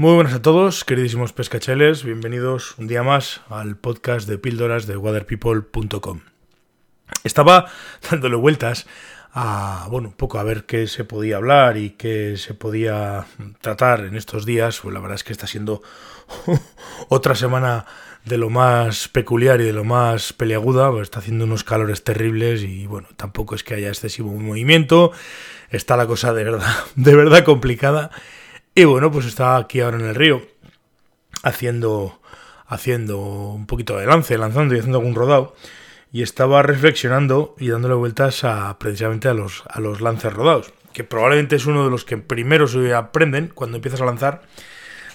Muy buenas a todos, queridísimos pescacheles, bienvenidos un día más al podcast de píldoras de waterpeople.com. Estaba dándole vueltas a, bueno, un poco a ver qué se podía hablar y qué se podía tratar en estos días, pues la verdad es que está siendo otra semana de lo más peculiar y de lo más peliaguda, pues está haciendo unos calores terribles y bueno, tampoco es que haya excesivo movimiento, está la cosa de verdad, de verdad complicada y bueno, pues estaba aquí ahora en el río haciendo, haciendo un poquito de lance, lanzando y haciendo algún rodado. Y estaba reflexionando y dándole vueltas a precisamente a los, a los lances rodados, que probablemente es uno de los que primero se aprenden cuando empiezas a lanzar,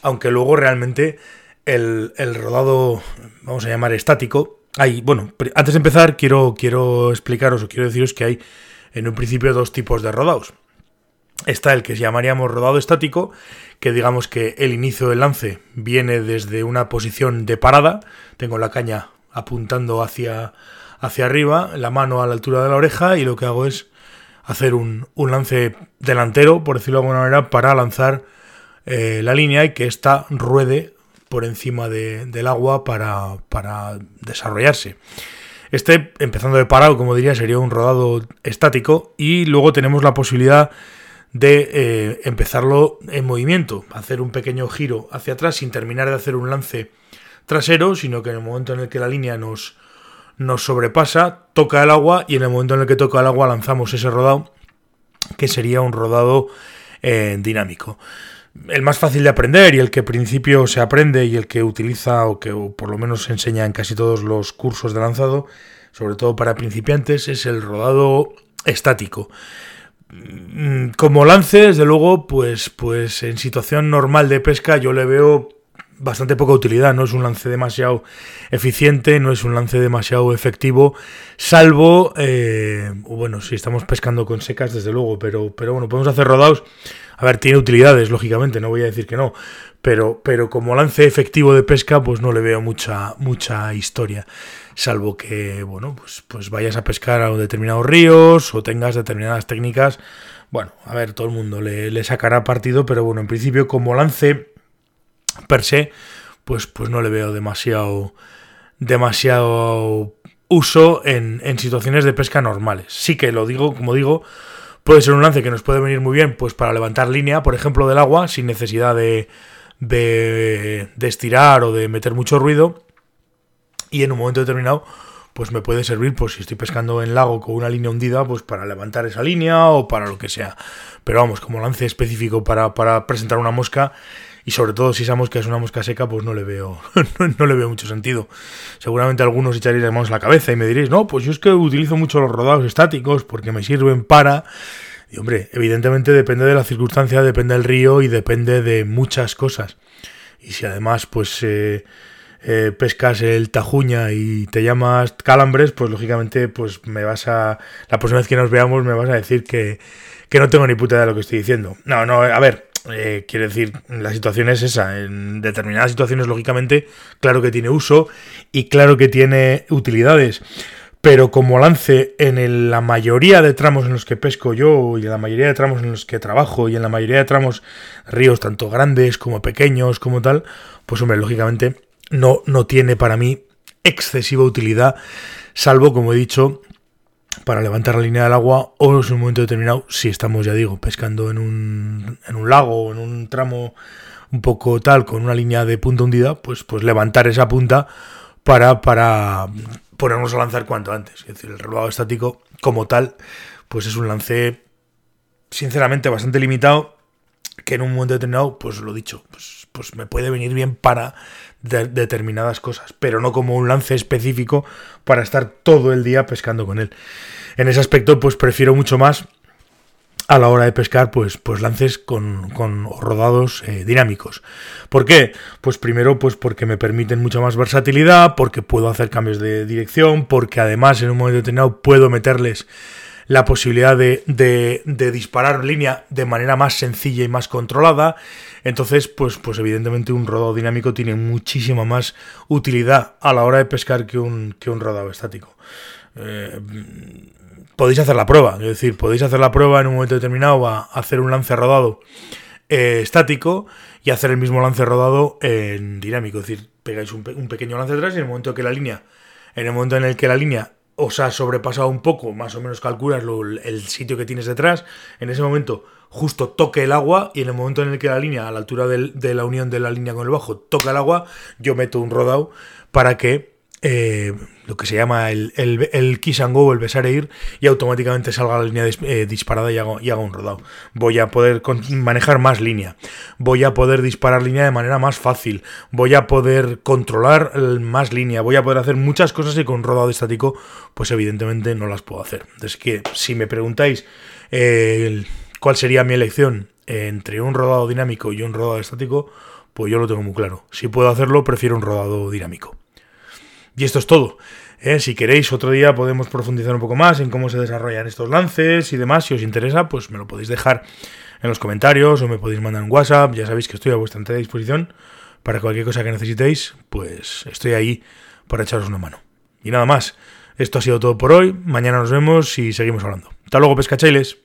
aunque luego realmente el, el rodado, vamos a llamar estático, hay, bueno, antes de empezar quiero, quiero explicaros o quiero deciros que hay en un principio dos tipos de rodados está el que llamaríamos rodado estático, que digamos que el inicio del lance viene desde una posición de parada, tengo la caña apuntando hacia, hacia arriba, la mano a la altura de la oreja y lo que hago es hacer un, lance delantero, por decirlo de alguna manera, para lanzar eh, la línea y que ésta ruede por encima del agua para, para desarrollarse. Este, empezando de parado, como diría, sería un rodado estático y luego tenemos la posibilidad de eh, empezarlo en movimiento, hacer un pequeño giro hacia atrás sin terminar de hacer un lance trasero, sino que en el momento en el que la línea nos, nos sobrepasa, toca el agua y en el momento en el que toca el agua lanzamos ese rodado, que sería un rodado eh, dinámico. El más fácil de aprender y el que al principio se aprende y el que utiliza o que por lo menos se enseña en casi todos los cursos de lanzado, sobre todo para principiantes, es el rodado estático. Mm, como lance, desde luego, pues, pues en situación normal de pesca yo le veo bastante poca utilidad. No es un lance demasiado eficiente, no es un lance demasiado efectivo, salvo, eh, bueno, si estamos pescando con secas, desde luego, pero, pero bueno, podemos hacer rodados. A ver, tiene utilidades, lógicamente, no voy a decir que no, pero, pero como lance efectivo de pesca, pues no le veo mucha, mucha historia salvo que, bueno, pues, pues vayas a pescar a determinados ríos o tengas determinadas técnicas. Bueno, a ver, todo el mundo le, sacará partido, pero bueno, en principio como lance per se, pues, pues no le veo demasiado, demasiado uso en, en situaciones de pesca normales. Sí que lo digo, como digo, puede ser un lance que nos puede venir muy bien pues para levantar línea, por ejemplo, del agua, sin necesidad de, de, de estirar o de meter mucho ruido y en un momento determinado pues me puede servir pues si estoy pescando en lago con una línea hundida pues para levantar esa línea o para lo que sea pero vamos como lance específico para, presentar una mosca y sobre todo si esa mosca es una mosca seca pues no le veo no, le veo mucho sentido. Seguramente algunos echaréis manos a la cabeza y me diréis no pues yo es que utilizo mucho los rodados estáticos porque me sirven para y hombre evidentemente depende de la circunstancia depende del río y depende de muchas cosas. Y si además pues eh, eh, pescas el tajuña y te llamas calambres, pues lógicamente pues me vas a... La próxima vez que nos veamos me vas a decir que, no tengo ni puta idea de lo que estoy diciendo. No, no, a ver, eh, quiero decir, la situación es esa. En determinadas situaciones, lógicamente, claro que tiene uso y claro que tiene utilidades. Pero como lance en la mayoría de tramos en los que pesco yo y en la mayoría de tramos en los que trabajo y en la mayoría de tramos ríos tanto grandes como pequeños como tal, pues hombre, lógicamente no, no tiene para mí excesiva utilidad, salvo, como he dicho, para levantar la línea del agua o en un momento determinado, si estamos, ya digo, pescando en un, en un lago o en un tramo un poco tal, con una línea de punta hundida, pues, pues levantar esa punta para, para ponernos a lanzar cuanto antes. Es decir, el relevado estático como tal, pues es un lance sinceramente bastante limitado que en un momento determinado, pues lo dicho, pues, pues me puede venir bien para determinadas cosas, pero no como un lance específico para estar todo el día pescando con él. En ese aspecto, pues prefiero mucho más a la hora de pescar, pues, pues lances con, con rodados eh, dinámicos. ¿Por qué? Pues primero, pues porque me permiten mucha más versatilidad, porque puedo hacer cambios de dirección, porque además en un momento determinado puedo meterles la posibilidad de, de, disparar línea de manera más sencilla y más controlada. Entonces, pues, pues evidentemente un rodado dinámico tiene muchísima más utilidad a la hora de pescar que un, que un rodado estático. Eh, podéis hacer la prueba, es decir, podéis hacer la prueba en un momento determinado a hacer un lance rodado eh, estático y hacer el mismo lance rodado en dinámico. Es decir, pegáis un, un pequeño lance atrás y en el momento que la línea, en el momento en el que la línea os ha sobrepasado un poco, más o menos calculas el sitio que tienes detrás, en ese momento justo toque el agua y en el momento en el que la línea, a la altura de la unión de la línea con el bajo, toca el agua, yo meto un rodado para que eh, lo que se llama el, el, kiss and el besar e ir, y automáticamente salga la línea eh, disparada y haga, y un rodado. Voy a poder manejar más línea, voy a poder disparar línea de manera más fácil, voy a poder controlar más línea, voy a poder hacer muchas cosas y con rodado estático, pues evidentemente no las puedo hacer. Entonces, que si me preguntáis eh, cuál sería mi elección entre un rodado dinámico y un rodado estático, pues yo lo tengo muy claro. Si puedo hacerlo, prefiero un rodado dinámico. Y esto es todo. ¿eh? Si queréis, otro día podemos profundizar un poco más en cómo se desarrollan estos lances y demás. Si os interesa, pues me lo podéis dejar en los comentarios o me podéis mandar un WhatsApp. Ya sabéis que estoy a vuestra entera disposición para cualquier cosa que necesitéis. Pues estoy ahí para echaros una mano. Y nada más. Esto ha sido todo por hoy. Mañana nos vemos y seguimos hablando. Hasta luego, pescachailes.